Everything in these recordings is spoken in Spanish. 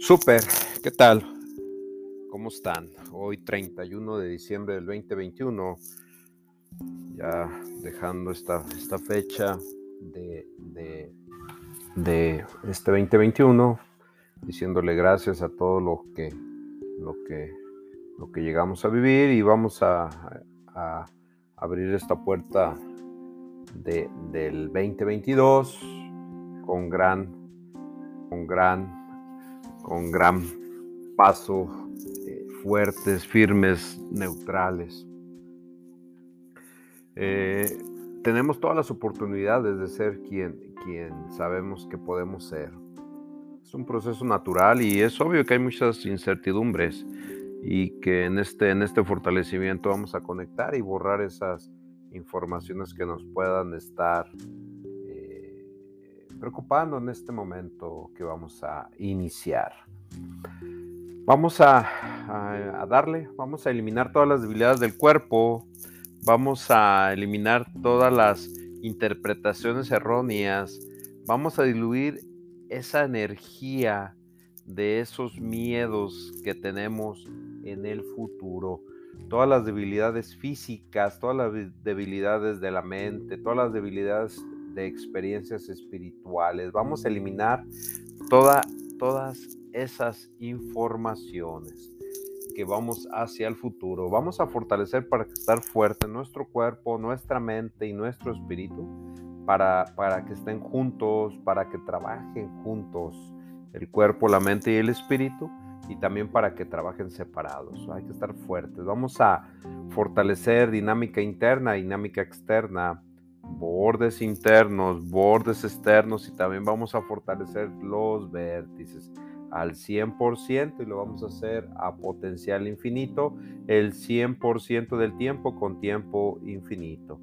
Super, ¿qué tal? ¿Cómo están? Hoy 31 de diciembre del 2021, ya dejando esta, esta fecha de, de, de, este 2021, diciéndole gracias a todo lo que, lo que, lo que llegamos a vivir y vamos a, a abrir esta puerta de, del 2022 con gran, con gran con gran paso, eh, fuertes, firmes, neutrales. Eh, tenemos todas las oportunidades de ser quien, quien sabemos que podemos ser. Es un proceso natural y es obvio que hay muchas incertidumbres y que en este, en este fortalecimiento vamos a conectar y borrar esas informaciones que nos puedan estar preocupando en este momento que vamos a iniciar. Vamos a, darle, vamos a eliminar todas las debilidades del cuerpo, vamos a eliminar todas las interpretaciones erróneas, vamos a diluir esa energía de esos miedos que tenemos en el futuro, todas las debilidades físicas, todas las debilidades de la mente, todas las debilidades de experiencias espirituales. Vamos a eliminar toda, todas esas informaciones que vamos hacia el futuro. Vamos a fortalecer para estar fuerte nuestro cuerpo, nuestra mente y nuestro espíritu para, para que estén juntos, para que trabajen juntos el cuerpo, la mente y el espíritu y también para que trabajen separados. Hay que estar fuertes. Vamos a fortalecer dinámica interna, dinámica externa, bordes internos, bordes externos y también vamos a fortalecer los vértices al 100% y lo vamos a hacer a potencial infinito el 100% del tiempo con tiempo infinito.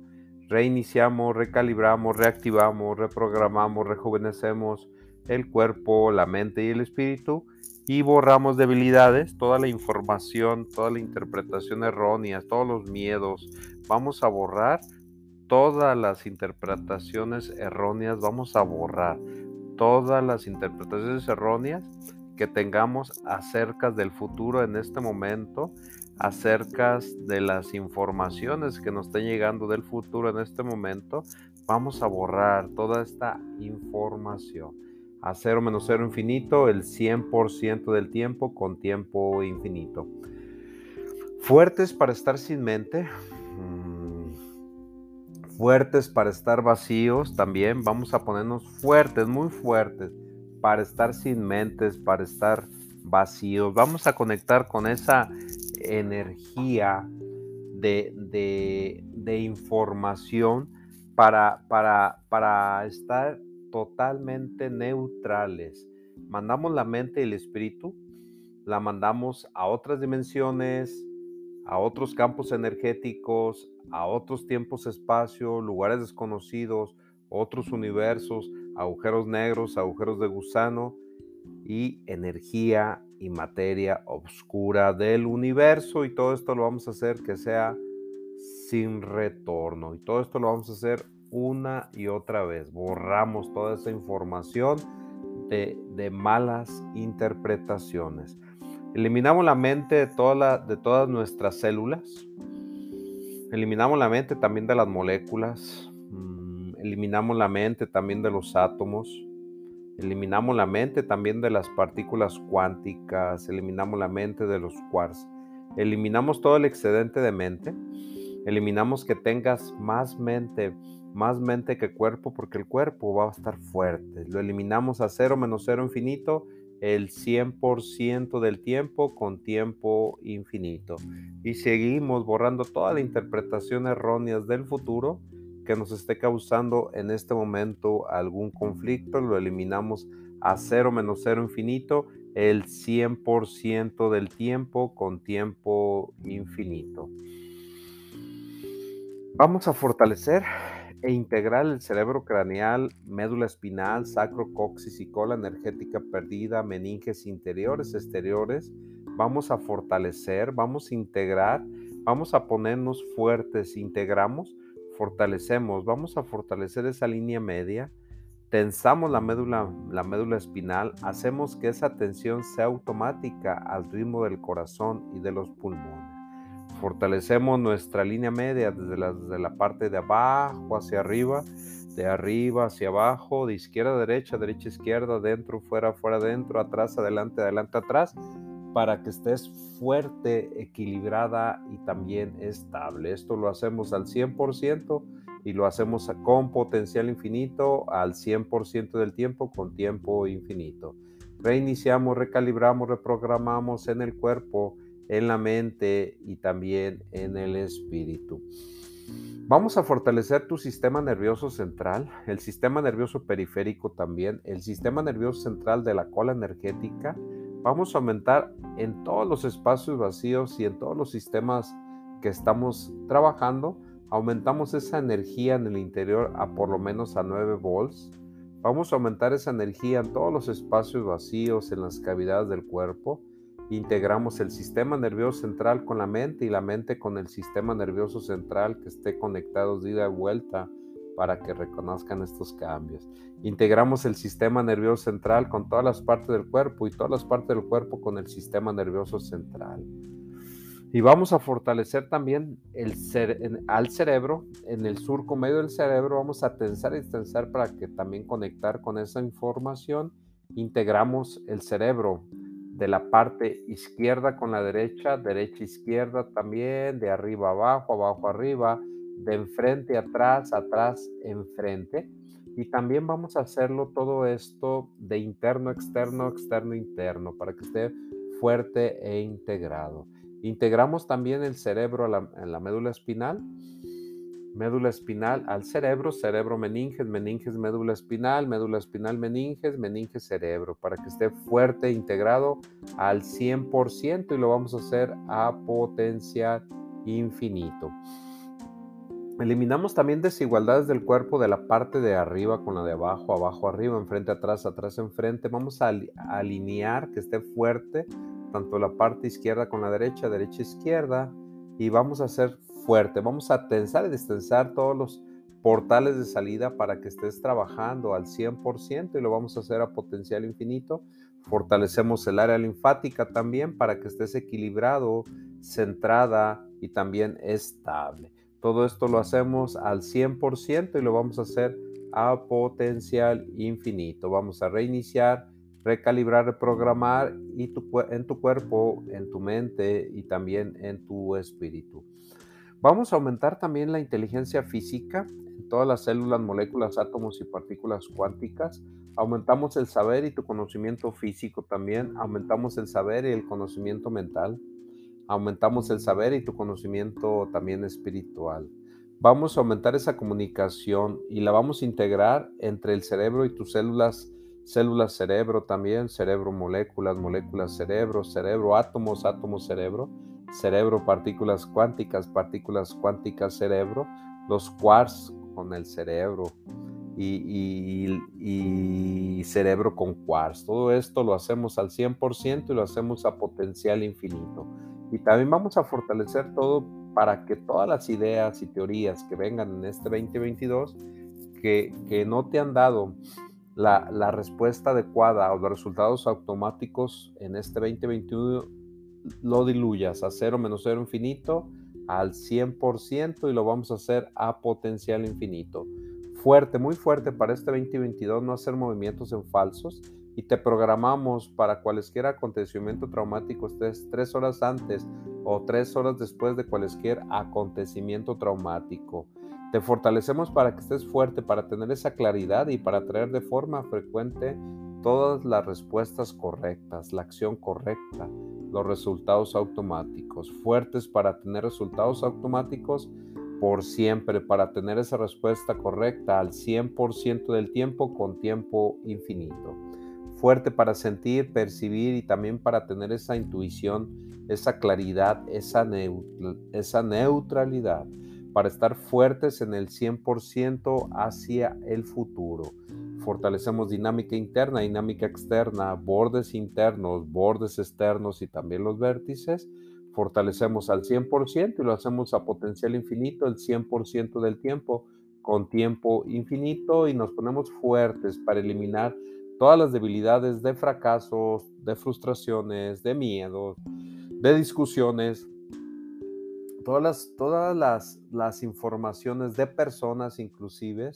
Reiniciamos, recalibramos, reactivamos, reprogramamos, rejuvenecemos el cuerpo, la mente y el espíritu y borramos debilidades, toda la información, toda la interpretación errónea, todos los miedos. Vamos a borrar todas las interpretaciones erróneas, vamos a borrar todas las interpretaciones erróneas que tengamos acerca del futuro en este momento, acerca de las informaciones que nos estén llegando del futuro en este momento, vamos a borrar toda esta información. A cero menos cero infinito, el 100% del tiempo con tiempo infinito. Fuertes para estar sin mente, fuertes para estar vacíos también. Vamos a ponernos fuertes, muy fuertes, para estar sin mentes, para estar vacíos. Vamos a conectar con esa energía de, información para, para, para estar totalmente neutrales. Mandamos la mente y el espíritu, la mandamos a otras dimensiones, a otros campos energéticos, a otros tiempos, espacio, lugares desconocidos, otros universos, agujeros negros, agujeros de gusano y energía y materia oscura del universo. Y todo esto lo vamos a hacer que sea sin retorno. Y todo esto lo vamos a hacer una y otra vez. Borramos toda esa información de, de malas interpretaciones. Eliminamos la mente de, todas nuestras células. Eliminamos la mente también de las moléculas. Mm, eliminamos la mente también de los átomos. Eliminamos la mente también de las partículas cuánticas. Eliminamos la mente de los quarks. Eliminamos todo el excedente de mente. Eliminamos que tengas más mente, más mente que cuerpo, porque el cuerpo va a estar fuerte. Lo eliminamos a cero menos cero infinito el 100% del tiempo con tiempo infinito. Y seguimos borrando toda la interpretación errónea del futuro que nos esté causando en este momento algún conflicto. Lo eliminamos a cero menos cero infinito el 100% del tiempo con tiempo infinito. Vamos a fortalecer e integrar el cerebro craneal, médula espinal, sacro, coxis y cola energética perdida, meninges interiores, exteriores. Vamos a fortalecer, vamos a integrar, vamos a ponernos fuertes, integramos, fortalecemos, vamos a fortalecer esa línea media, tensamos la médula, la médula espinal, hacemos que esa tensión sea automática al ritmo del corazón y de los pulmones. Fortalecemos nuestra línea media desde la, parte de abajo hacia arriba, de arriba hacia abajo, de izquierda a derecha, derecha a izquierda, dentro, fuera, fuera, dentro, atrás, adelante, adelante, atrás, para que estés fuerte, equilibrada y también estable. Esto lo hacemos al 100% y lo hacemos con potencial infinito al 100% del tiempo con tiempo infinito. Reiniciamos, recalibramos, reprogramamos en el cuerpo en la mente y también en el espíritu. Vamos a fortalecer tu sistema nervioso central, el sistema nervioso periférico también, el sistema nervioso central de la cola energética. Vamos a aumentar en todos los espacios vacíos y en todos los sistemas que estamos trabajando. Aumentamos esa energía en el interior a por lo menos a 9 volts. Vamos a aumentar esa energía en todos los espacios vacíos, en las cavidades del cuerpo integramos el sistema nervioso central con la mente y la mente con el sistema nervioso central que esté conectados de ida y vuelta para que reconozcan estos cambios. Integramos el sistema nervioso central con todas las partes del cuerpo y todas las partes del cuerpo con el sistema nervioso central. Y vamos a fortalecer también el al cerebro, en el surco medio del cerebro, vamos a tensar y tensar para que también conectar con esa información. Integramos el cerebro, de la parte izquierda con la derecha, derecha izquierda también, de arriba abajo, abajo arriba, de enfrente atrás, atrás enfrente. Y también vamos a hacerlo todo esto de interno, externo, externo, interno, para que esté fuerte e integrado. Integramos también el cerebro en la médula espinal médula espinal al cerebro, cerebro meninges, meninges médula espinal, médula espinal meninges, meninges cerebro, para que esté fuerte, integrado al 100% y lo vamos a hacer a potencial infinito. Eliminamos también desigualdades del cuerpo de la parte de arriba con la de abajo, abajo, arriba, enfrente, atrás, atrás, enfrente. Vamos a alinear que esté fuerte tanto la parte izquierda con la derecha, derecha, izquierda. Y vamos a hacer fuerte. Vamos a tensar y destensar todos los portales de salida para que estés trabajando al 100% y lo vamos a hacer a potencial infinito. Fortalecemos el área linfática también para que estés equilibrado, centrada y también estable. Todo esto lo hacemos al 100% y lo vamos a hacer a potencial infinito. Vamos a reiniciar, recalibrar, reprogramar y en tu cuerpo, en tu mente y también en tu espíritu. Vamos a aumentar también la inteligencia física en todas las células, moléculas, átomos y partículas cuánticas. Aumentamos el saber y tu conocimiento físico también. Aumentamos el saber y el conocimiento mental. Aumentamos el saber y tu conocimiento también espiritual. Vamos a aumentar esa comunicación y la vamos a integrar entre el cerebro y tus células, células cerebro también, cerebro moléculas, moléculas cerebro, cerebro átomos, átomos cerebro cerebro, partículas cuánticas, partículas cuánticas, cerebro, los quarks con el cerebro y, cerebro con quarks. Todo esto lo hacemos al 100% y lo hacemos a potencial infinito. Y también vamos a fortalecer todo para que todas las ideas y teorías que vengan en este 2022, que, que no te han dado la, la, respuesta adecuada o los resultados automáticos en este 2021 lo diluyas a cero menos cero infinito al 100% y lo vamos a hacer a potencial infinito. Fuerte, muy fuerte para este 2022 no hacer movimientos en falsos y te programamos para cualquier acontecimiento traumático estés tres horas antes o tres horas después de cualquier acontecimiento traumático. Te fortalecemos para que estés fuerte, para tener esa claridad y para traer de forma frecuente todas las respuestas correctas, la acción correcta, los resultados automáticos, fuertes para tener resultados automáticos por siempre, para tener esa respuesta correcta al 100% del tiempo con tiempo infinito. Fuerte para sentir, percibir y también para tener esa intuición, esa claridad, esa, esa neutralidad, para estar fuertes en el 100% hacia el futuro fortalecemos dinámica interna, dinámica externa, bordes internos, bordes externos y también los vértices. Fortalecemos al 100% y lo hacemos a potencial infinito el 100% del tiempo con tiempo infinito y nos ponemos fuertes para eliminar todas las debilidades de fracasos, de frustraciones, de miedos, de discusiones, todas las, todas las, las informaciones de personas inclusive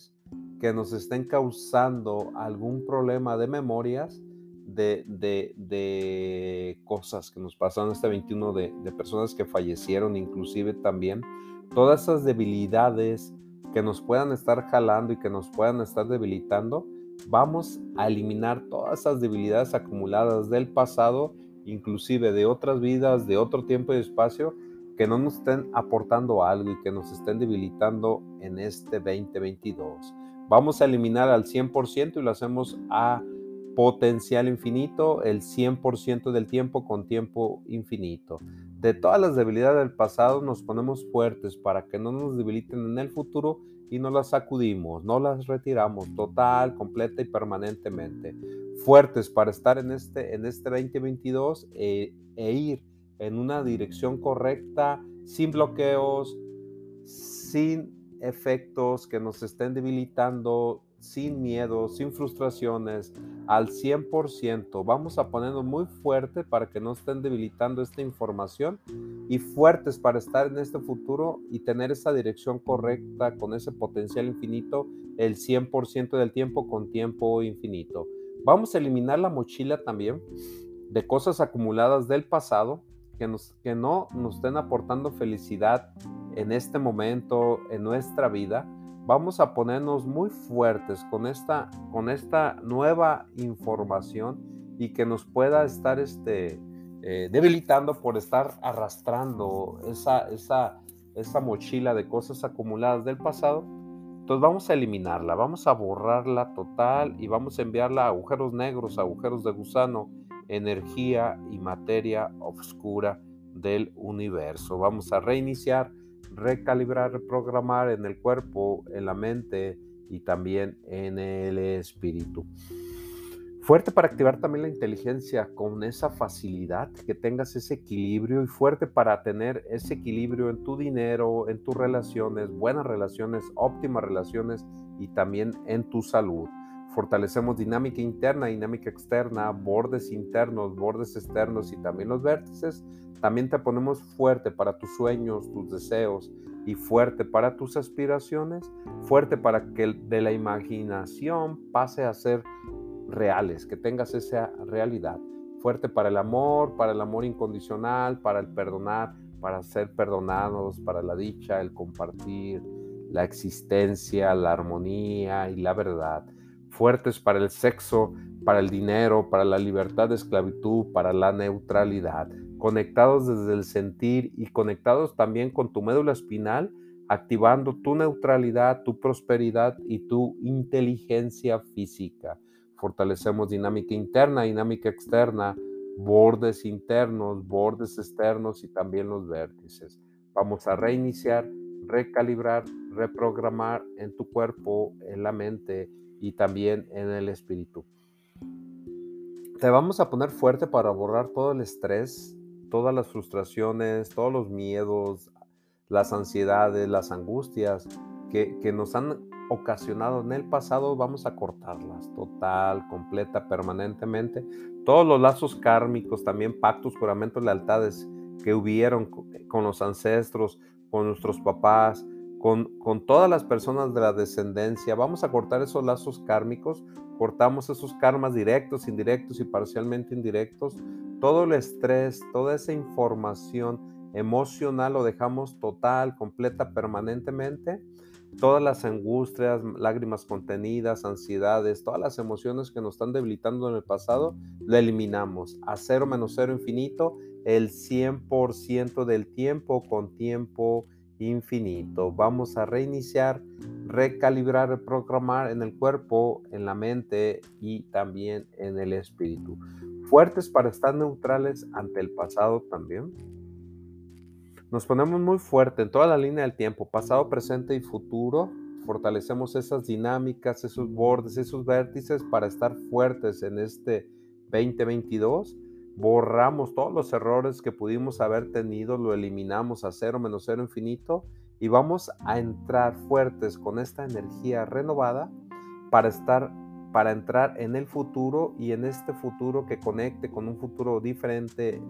que nos estén causando algún problema de memorias de, de, de cosas que nos pasaron este 21 de, de personas que fallecieron inclusive también todas esas debilidades que nos puedan estar jalando y que nos puedan estar debilitando vamos a eliminar todas esas debilidades acumuladas del pasado, inclusive de otras vidas, de otro tiempo y espacio, que no nos estén aportando algo y que nos estén debilitando en este 2022. Vamos a eliminar al 100% y lo hacemos a potencial infinito, el 100% del tiempo con tiempo infinito. De todas las debilidades del pasado nos ponemos fuertes para que no nos debiliten en el futuro y no las sacudimos, no las retiramos total, completa y permanentemente. Fuertes para estar en este, en este 2022 e, e ir en una dirección correcta, sin bloqueos, sin efectos que nos estén debilitando, sin miedo, sin frustraciones, al 100%. Vamos a ponernos muy fuerte para que no estén debilitando esta información y fuertes para estar en este futuro y tener esa dirección correcta con ese potencial infinito el 100% del tiempo con tiempo infinito. Vamos a eliminar la mochila también de cosas acumuladas del pasado que, nos, que no nos estén aportando felicidad en este momento, en nuestra vida vamos a ponernos muy fuertes con esta, con esta nueva información y que nos pueda estar este, eh, debilitando por estar arrastrando esa, esa, esa mochila de cosas acumuladas del pasado. Entonces vamos a eliminarla, vamos a borrarla total y vamos a enviarla a agujeros negros, agujeros de gusano, energía y materia oscura del universo. Vamos a reiniciar recalibrar, reprogramar en el cuerpo, en la mente y también en el espíritu. Fuerte para activar también la inteligencia con esa facilidad, que tengas ese equilibrio y fuerte para tener ese equilibrio en tu dinero, en tus relaciones, buenas relaciones, óptimas relaciones y también en tu salud. Fortalecemos dinámica interna, dinámica externa, bordes internos, bordes externos y también los vértices también te ponemos fuerte para tus sueños, tus deseos y fuerte para tus aspiraciones, fuerte para que de la imaginación pase a ser reales, que tengas esa realidad. Fuerte para el amor, para el amor incondicional, para el perdonar, para ser perdonados, para la dicha, el compartir, la existencia, la armonía y la verdad. Fuertes para el sexo, para el dinero, para la libertad de esclavitud, para la neutralidad conectados desde el sentir y conectados también con tu médula espinal, activando tu neutralidad, tu prosperidad y tu inteligencia física. Fortalecemos dinámica interna, dinámica externa, bordes internos, bordes externos y también los vértices. Vamos a reiniciar, recalibrar, reprogramar en tu cuerpo, en la mente y también en el espíritu. Te vamos a poner fuerte para borrar todo el estrés, todas las frustraciones, todos los miedos, las ansiedades, las angustias que, nos han ocasionado en el pasado, vamos a cortarlas total, completa, permanentemente. Todos los lazos kármicos, también pactos, juramentos, lealtades que hubieron con los ancestros, con nuestros papás, con, todas las personas de la descendencia. Vamos a cortar esos lazos kármicos, cortamos esos karmas directos, indirectos y parcialmente indirectos todo el estrés, toda esa información emocional lo dejamos total, completa, permanentemente. Todas las angustias, lágrimas contenidas, ansiedades, todas las emociones que nos están debilitando en el pasado, lo eliminamos a cero menos cero infinito, el 100% del tiempo con tiempo infinito. Vamos a reiniciar, recalibrar, reprogramar en el cuerpo, en la mente y también en el espíritu fuertes para estar neutrales ante el pasado también. Nos ponemos muy fuerte en toda la línea del tiempo, pasado, presente y futuro. Fortalecemos esas dinámicas, esos bordes, esos vértices para estar fuertes en este 2022. Borramos todos los errores que pudimos haber tenido, lo eliminamos a cero menos cero infinito y vamos a entrar fuertes con esta energía renovada para estar para entrar en el futuro y en este futuro que conecte con un futuro diferente,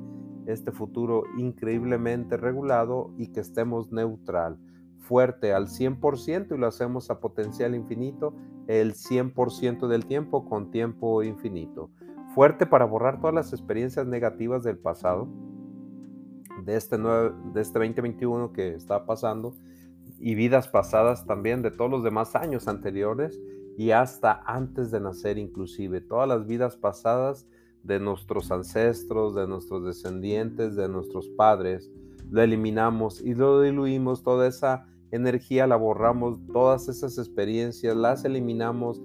este futuro increíblemente regulado y que estemos neutral, fuerte al 100% y lo hacemos a potencial infinito el 100% del tiempo con tiempo infinito. Fuerte para borrar todas las experiencias negativas del pasado, de este, de este 2021 que está pasando y vidas pasadas también de todos los demás años anteriores y hasta antes de nacer inclusive, todas las vidas pasadas de nuestros ancestros, de nuestros descendientes, de nuestros padres, lo eliminamos y lo diluimos, toda esa energía la borramos, todas esas experiencias las eliminamos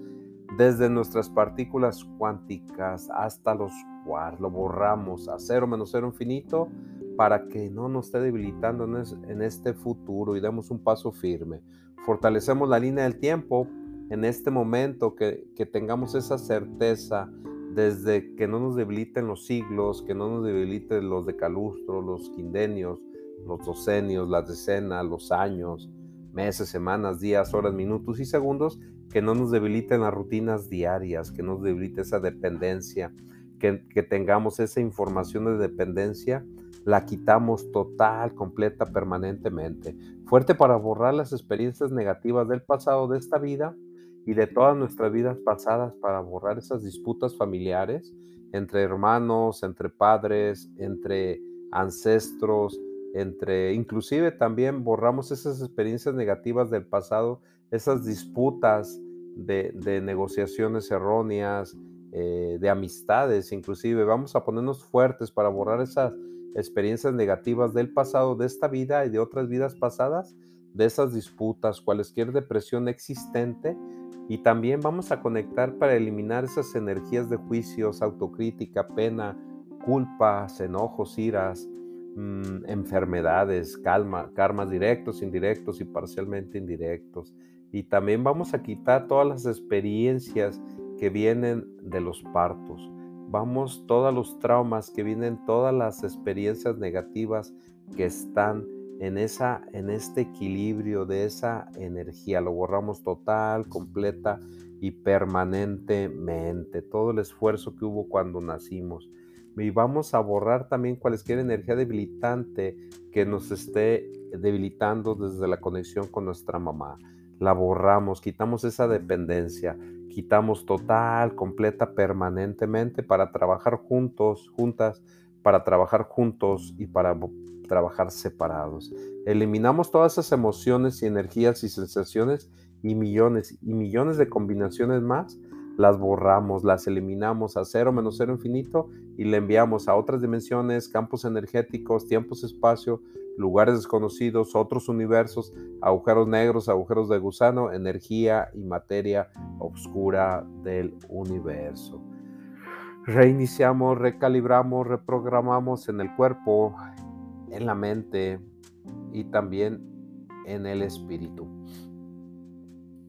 desde nuestras partículas cuánticas hasta los quarks, lo borramos a cero menos cero infinito para que no nos esté debilitando en este futuro y demos un paso firme. Fortalecemos la línea del tiempo en este momento, que, tengamos esa certeza desde que no nos debiliten los siglos, que no nos debiliten los decalustros, los quindenios, los docenios, las decenas, los años, meses, semanas, días, horas, minutos y segundos, que no nos debiliten las rutinas diarias, que nos debilite esa dependencia, que, que tengamos esa información de dependencia, la quitamos total, completa, permanentemente. Fuerte para borrar las experiencias negativas del pasado de esta vida y de todas nuestras vidas pasadas para borrar esas disputas familiares entre hermanos, entre padres, entre ancestros, entre inclusive también borramos esas experiencias negativas del pasado, esas disputas de, negociaciones erróneas, eh, de amistades, inclusive vamos a ponernos fuertes para borrar esas experiencias negativas del pasado, de esta vida y de otras vidas pasadas, de esas disputas, cualquier depresión existente y también vamos a conectar para eliminar esas energías de juicios, autocrítica, pena, culpas, enojos, iras, mm, enfermedades, calma, karmas directos, indirectos y parcialmente indirectos. Y también vamos a quitar todas las experiencias que vienen de los partos. Vamos todos los traumas que vienen, todas las experiencias negativas que están en, esa, en este equilibrio de esa energía. Lo borramos total, completa y permanentemente. Todo el esfuerzo que hubo cuando nacimos. Y vamos a borrar también cualquier energía debilitante que nos esté debilitando desde la conexión con nuestra mamá. La borramos, quitamos esa dependencia, quitamos total, completa, permanentemente para trabajar juntos, juntas, para trabajar juntos y para trabajar separados. Eliminamos todas esas emociones y energías y sensaciones y millones y millones de combinaciones más, las borramos, las eliminamos a cero menos cero infinito y le enviamos a otras dimensiones, campos energéticos, tiempos, espacio, lugares desconocidos, otros universos, agujeros negros, agujeros de gusano, energía y materia oscura del universo. Reiniciamos, recalibramos, reprogramamos en el cuerpo en la mente y también en el espíritu.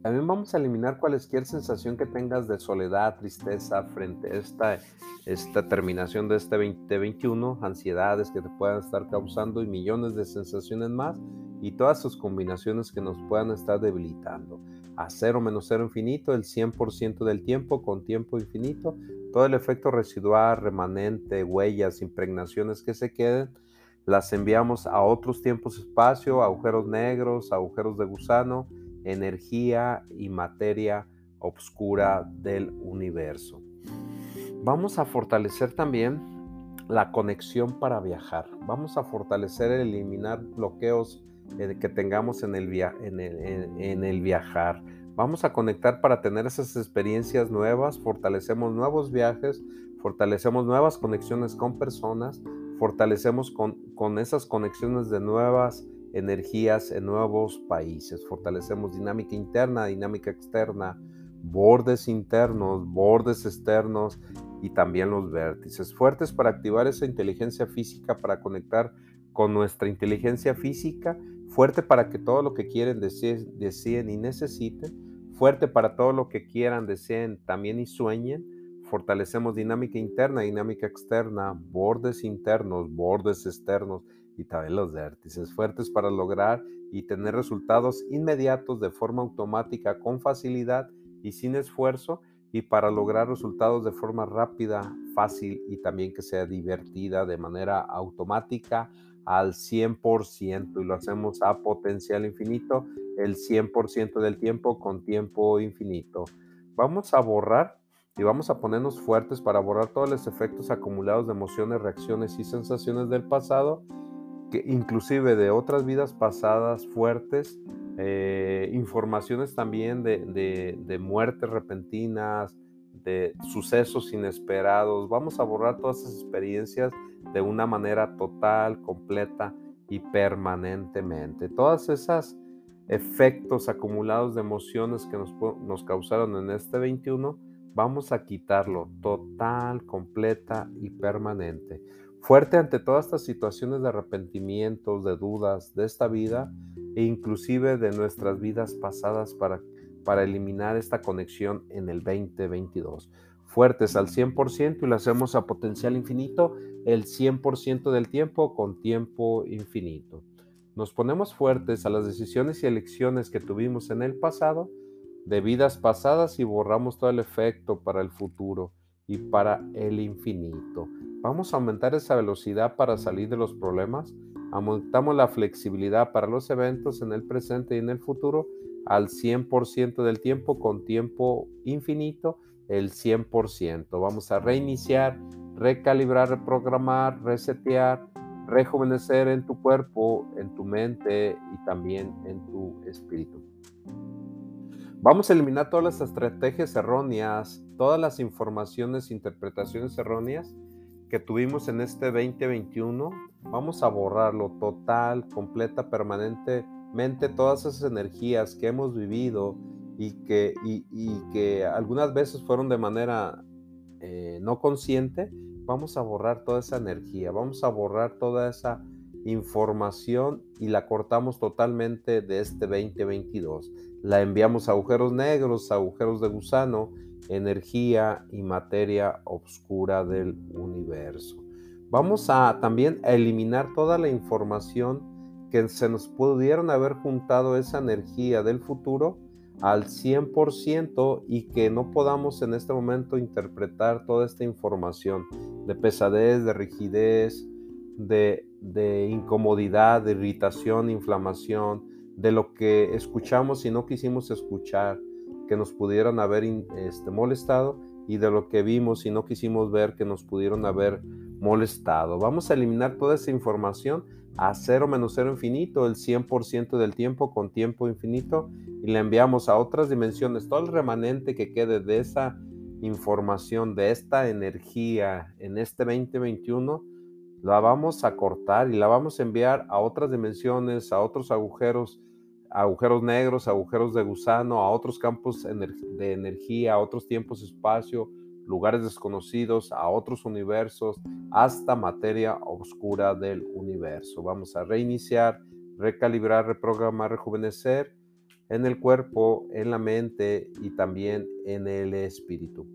También vamos a eliminar cualquier sensación que tengas de soledad, tristeza frente a esta, terminación de este 2021, ansiedades que te puedan estar causando y millones de sensaciones más y todas sus combinaciones que nos puedan estar debilitando. A cero menos cero infinito, el 100% del tiempo con tiempo infinito, todo el efecto residual, remanente, huellas, impregnaciones que se queden, las enviamos a otros tiempos espacio, agujeros negros, agujeros de gusano, energía y materia oscura del universo. Vamos a fortalecer también la conexión para viajar. Vamos a fortalecer, eliminar bloqueos eh, que tengamos en el, en el viajar. Vamos a conectar para tener esas experiencias nuevas, fortalecemos nuevos viajes, fortalecemos nuevas conexiones con personas, fortalecemos con, con esas conexiones de nuevas energías en nuevos países, fortalecemos dinámica interna, dinámica externa, bordes internos, bordes externos y también los vértices. Fuertes para activar esa inteligencia física, para conectar con nuestra inteligencia física, fuerte para que todo lo que quieren, deseen, deseen y necesiten, fuerte para todo lo que quieran, deseen también y sueñen, fortalecemos dinámica interna, dinámica externa, bordes internos, bordes externos y también los vértices. Fuertes para lograr y tener resultados inmediatos de forma automática, con facilidad y sin esfuerzo, y para lograr resultados de forma rápida, fácil y también que sea divertida de manera automática al 100% y lo hacemos a potencial infinito el 100% del tiempo con tiempo infinito. Vamos a borrar y vamos a ponernos fuertes para borrar todos los efectos acumulados de emociones, reacciones y sensaciones del pasado, inclusive de otras vidas pasadas fuertes, eh, informaciones también de, de muertes repentinas, de sucesos inesperados. Vamos a borrar todas esas experiencias de una manera total, completa y permanentemente. Todas esas efectos acumulados de emociones que nos, nos causaron en este 21, vamos a quitarlo total, completa y permanente. Fuerte ante todas estas situaciones de arrepentimientos, de dudas de esta vida e inclusive de nuestras vidas pasadas para, para eliminar esta conexión en el 2022 fuertes al 100% y lo hacemos a potencial infinito el 100% del tiempo con tiempo infinito. Nos ponemos fuertes a las decisiones y elecciones que tuvimos en el pasado, de vidas pasadas y borramos todo el efecto para el futuro y para el infinito. Vamos a aumentar esa velocidad para salir de los problemas, aumentamos la flexibilidad para los eventos en el presente y en el futuro al 100% del tiempo con tiempo infinito el 100%. Vamos a reiniciar, recalibrar, reprogramar, resetear, rejuvenecer en tu cuerpo, en tu mente y también en tu espíritu. Vamos a eliminar todas las estrategias erróneas, todas las informaciones, interpretaciones erróneas que tuvimos en este 2021. Vamos a borrarlo total, completa, permanentemente, todas esas energías que hemos vivido, y que, y, que algunas veces fueron de manera eh, no consciente, vamos a borrar toda esa energía, vamos a borrar toda esa información y la cortamos totalmente de este 2022. La enviamos a agujeros negros, agujeros de gusano, energía y materia oscura del universo. Vamos a también eliminar toda la información que se nos pudieron haber juntado esa energía del futuro al 100% y que no podamos en este momento interpretar toda esta información de pesadez, de rigidez, de, incomodidad, de irritación, inflamación, de lo que escuchamos y no quisimos escuchar, que nos pudieran haber este, molestado y de lo que vimos y no quisimos ver que nos pudieron haber molestado. Vamos a eliminar toda esa información a cero menos cero infinito, el 100% del tiempo con tiempo infinito, y le enviamos a otras dimensiones todo el remanente que quede de esa información, de esta energía en este 2021, la vamos a cortar y la vamos a enviar a otras dimensiones, a otros agujeros, agujeros negros, agujeros de gusano, a otros campos de energía, a otros tiempos, espacio, lugares desconocidos, a otros universos, hasta materia oscura del universo. Vamos a reiniciar, recalibrar, reprogramar, rejuvenecer en el cuerpo, en la mente y también en el espíritu.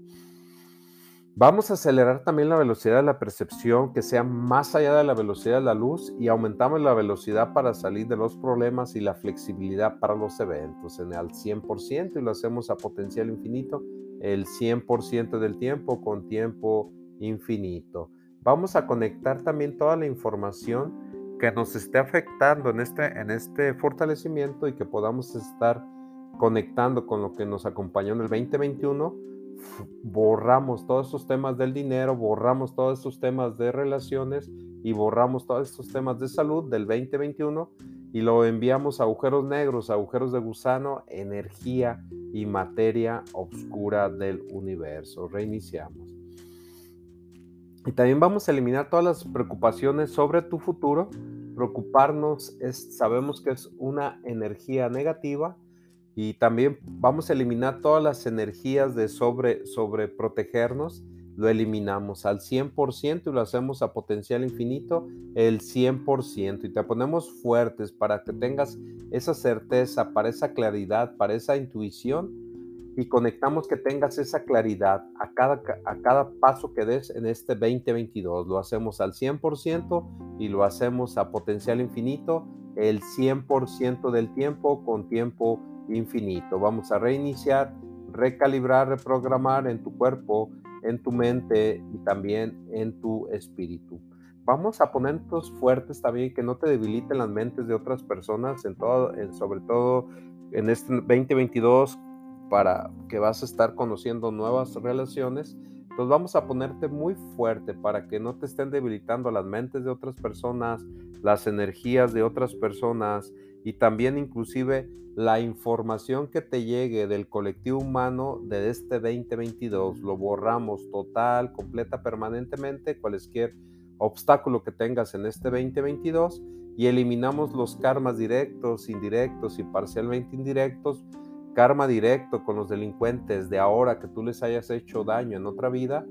Vamos a acelerar también la velocidad de la percepción que sea más allá de la velocidad de la luz y aumentamos la velocidad para salir de los problemas y la flexibilidad para los eventos en el 100% y lo hacemos a potencial infinito el 100% del tiempo con tiempo infinito. Vamos a conectar también toda la información que nos esté afectando en este, en este fortalecimiento y que podamos estar conectando con lo que nos acompañó en el 2021. Borramos todos esos temas del dinero, borramos todos esos temas de relaciones y borramos todos estos temas de salud del 2021 y lo enviamos a agujeros negros, agujeros de gusano, energía y materia oscura del universo. Reiniciamos. Y también vamos a eliminar todas las preocupaciones sobre tu futuro. Preocuparnos es, sabemos que es una energía negativa y también vamos a eliminar todas las energías de sobre, sobre protegernos lo eliminamos al 100% y lo hacemos a potencial infinito el 100% y te ponemos fuertes para que tengas esa certeza, para esa claridad, para esa intuición y conectamos que tengas esa claridad a cada, a cada paso que des en este 2022. Lo hacemos al 100% y lo hacemos a potencial infinito el 100% del tiempo con tiempo infinito. Vamos a reiniciar, recalibrar, reprogramar en tu cuerpo, en tu mente y también en tu espíritu. Vamos a ponernos fuertes también, que no te debiliten las mentes de otras personas, en todo, sobre todo en este 2022 para que vas a estar conociendo nuevas relaciones, pues vamos a ponerte muy fuerte para que no te estén debilitando las mentes de otras personas, las energías de otras personas y también inclusive la información que te llegue del colectivo humano de este 2022. Lo borramos total, completa, permanentemente, cualquier obstáculo que tengas en este 2022 y eliminamos los karmas directos, indirectos y parcialmente indirectos karma directo con los delincuentes de ahora que tú les hayas hecho daño en otra vida,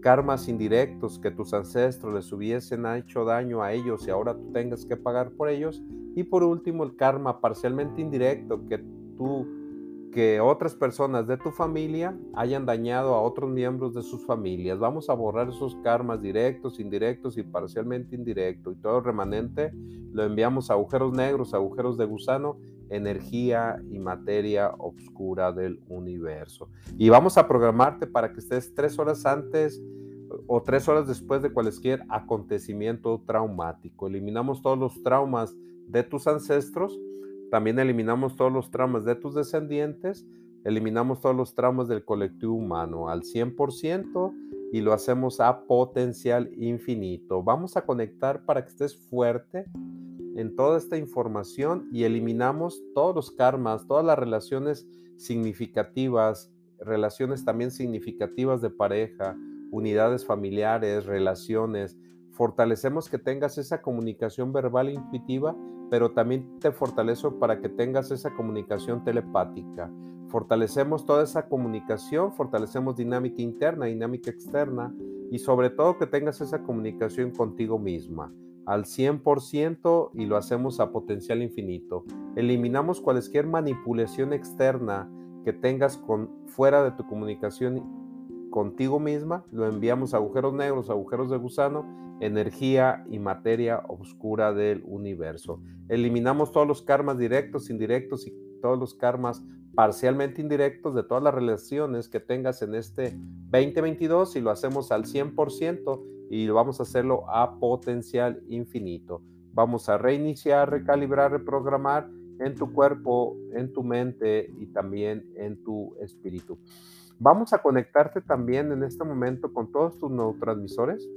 karmas indirectos que tus ancestros les hubiesen hecho daño a ellos y ahora tú tengas que pagar por ellos, y por último el karma parcialmente indirecto que tú que otras personas de tu familia hayan dañado a otros miembros de sus familias. Vamos a borrar esos karmas directos, indirectos y parcialmente indirectos. Y todo remanente lo enviamos a agujeros negros, agujeros de gusano energía y materia oscura del universo. Y vamos a programarte para que estés tres horas antes o tres horas después de cualquier acontecimiento traumático. Eliminamos todos los traumas de tus ancestros, también eliminamos todos los traumas de tus descendientes, eliminamos todos los traumas del colectivo humano al 100% y lo hacemos a potencial infinito. Vamos a conectar para que estés fuerte en toda esta información y eliminamos todos los karmas, todas las relaciones significativas, relaciones también significativas de pareja, unidades familiares, relaciones. Fortalecemos que tengas esa comunicación verbal e intuitiva, pero también te fortalezco para que tengas esa comunicación telepática. Fortalecemos toda esa comunicación, fortalecemos dinámica interna, dinámica externa y sobre todo que tengas esa comunicación contigo misma al 100% y lo hacemos a potencial infinito. Eliminamos cualquier manipulación externa que tengas fuera de tu comunicación contigo misma, lo enviamos a agujeros negros, agujeros de gusano, energía y materia oscura del universo. Eliminamos todos los karmas directos, indirectos y todos los karmas parcialmente indirectos de todas las relaciones que tengas en este 2022 y lo hacemos al 100% y vamos a hacerlo a potencial infinito. Vamos a reiniciar, recalibrar, reprogramar en tu cuerpo, en tu mente y también en tu espíritu. Vamos a conectarte también en este momento con todos tus neurotransmisores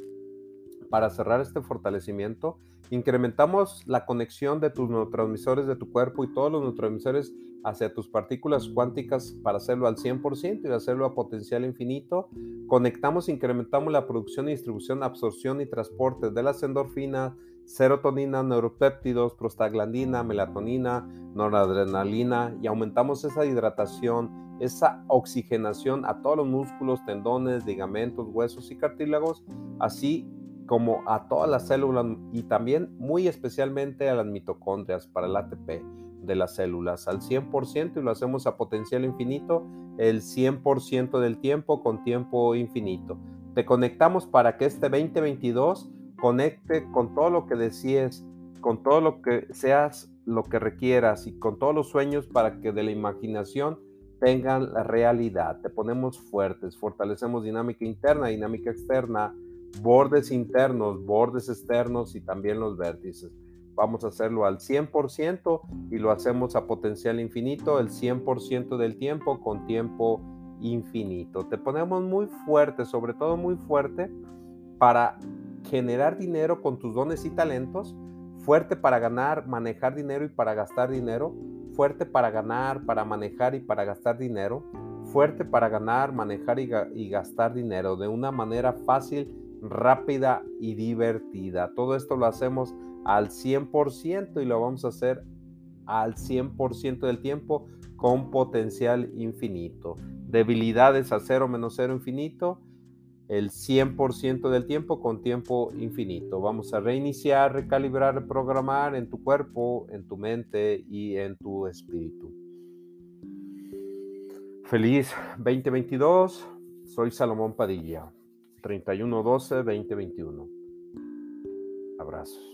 para cerrar este fortalecimiento. Incrementamos la conexión de tus neurotransmisores de tu cuerpo y todos los neurotransmisores hacia tus partículas cuánticas para hacerlo al 100% y hacerlo a potencial infinito. Conectamos, incrementamos la producción, distribución, absorción y transporte de las endorfinas, serotonina, neuropéptidos, prostaglandina, melatonina, noradrenalina y aumentamos esa hidratación, esa oxigenación a todos los músculos, tendones, ligamentos, huesos y cartílagos, así como a todas las células y también muy especialmente a las mitocondrias para el ATP de las células al 100% y lo hacemos a potencial infinito el 100% del tiempo con tiempo infinito. Te conectamos para que este 2022 conecte con todo lo que desees, con todo lo que seas, lo que requieras y con todos los sueños para que de la imaginación tengan la realidad. Te ponemos fuertes, fortalecemos dinámica interna, dinámica externa, bordes internos, bordes externos y también los vértices. Vamos a hacerlo al 100% y lo hacemos a potencial infinito el 100% del tiempo con tiempo infinito. Te ponemos muy fuerte, sobre todo muy fuerte, para generar dinero con tus dones y talentos, fuerte para ganar, manejar dinero y para gastar dinero, fuerte para ganar, para manejar y para gastar dinero, fuerte para ganar, manejar y, y gastar dinero de una manera fácil, rápida y divertida. Todo esto lo hacemos al 100% y lo vamos a hacer al 100% del tiempo con potencial infinito. Debilidades a cero menos cero infinito, el 100% del tiempo con tiempo infinito. Vamos a reiniciar, recalibrar, reprogramar en tu cuerpo, en tu mente y en tu espíritu. Feliz 2022. Soy Salomón Padilla. 3112-2021. Abrazos.